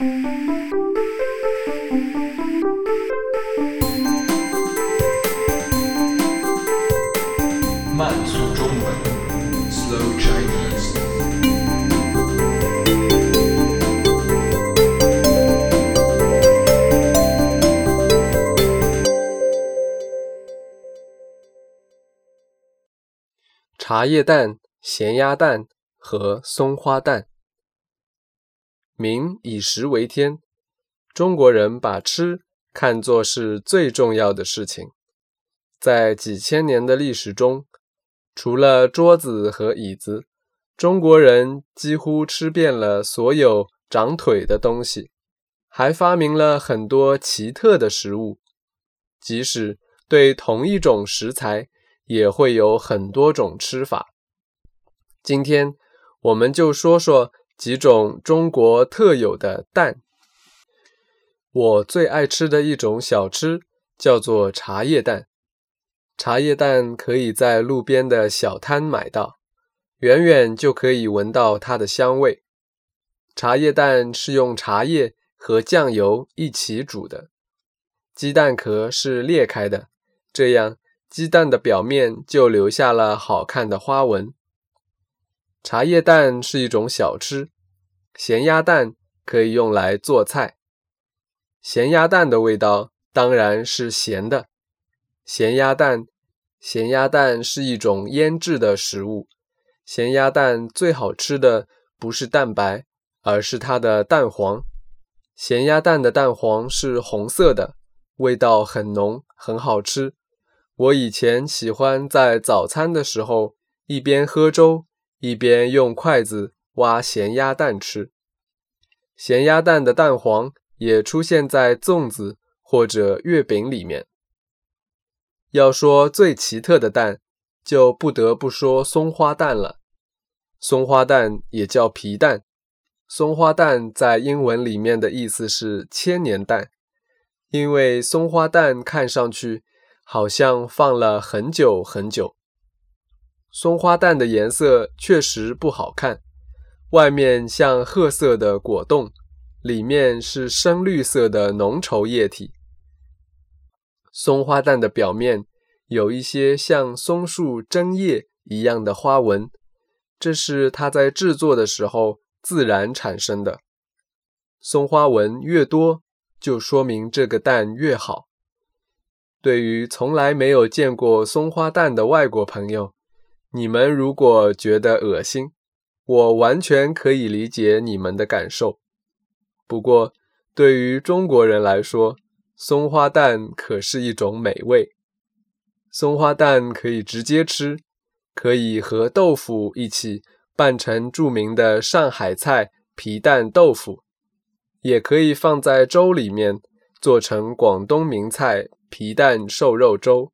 慢速中文，Slow Chinese。茶叶蛋、咸鸭蛋和松花蛋。民以食为天，中国人把吃看作是最重要的事情。在几千年的历史中，除了桌子和椅子，中国人几乎吃遍了所有长腿的东西，还发明了很多奇特的食物。即使对同一种食材，也会有很多种吃法。今天我们就说说几种中国特有的蛋。我最爱吃的一种小吃叫做茶叶蛋。茶叶蛋可以在路边的小摊买到，远远就可以闻到它的香味。茶叶蛋是用茶叶和酱油一起煮的，鸡蛋壳是裂开的，这样鸡蛋的表面就留下了好看的花纹。茶叶蛋是一种小吃，咸鸭蛋可以用来做菜。咸鸭蛋的味道当然是咸的。咸鸭蛋，咸鸭蛋是一种腌制的食物。咸鸭蛋最好吃的不是蛋白，而是它的蛋黄。咸鸭蛋的蛋黄是红色的，味道很浓，很好吃。我以前喜欢在早餐的时候一边喝粥，一边用筷子挖咸鸭蛋吃。咸鸭蛋的蛋黄也出现在粽子或者月饼里面。要说最奇特的蛋，就不得不说松花蛋了。松花蛋也叫皮蛋，松花蛋在英文里面的意思是千年蛋，因为松花蛋看上去好像放了很久很久。松花蛋的颜色确实不好看，外面像褐色的果冻，里面是深绿色的浓稠液体。松花蛋的表面有一些像松树针叶一样的花纹，这是它在制作的时候自然产生的。松花纹越多，就说明这个蛋越好。对于从来没有见过松花蛋的外国朋友，你们如果觉得恶心，我完全可以理解你们的感受。不过，对于中国人来说，松花蛋可是一种美味。松花蛋可以直接吃，可以和豆腐一起拌成著名的上海菜皮蛋豆腐，也可以放在粥里面做成广东名菜皮蛋瘦肉粥。